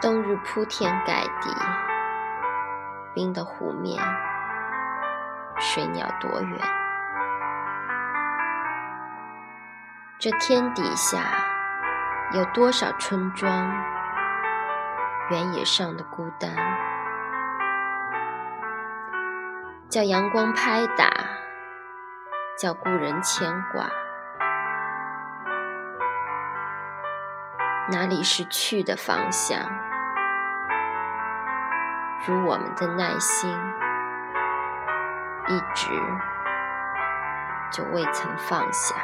冬日铺天盖地，冰的湖面，水鸟多远？这天底下有多少村庄？原野上的孤单，叫阳光拍打，叫故人牵挂。哪里是去的方向？如我们的耐心，一直就未曾放下。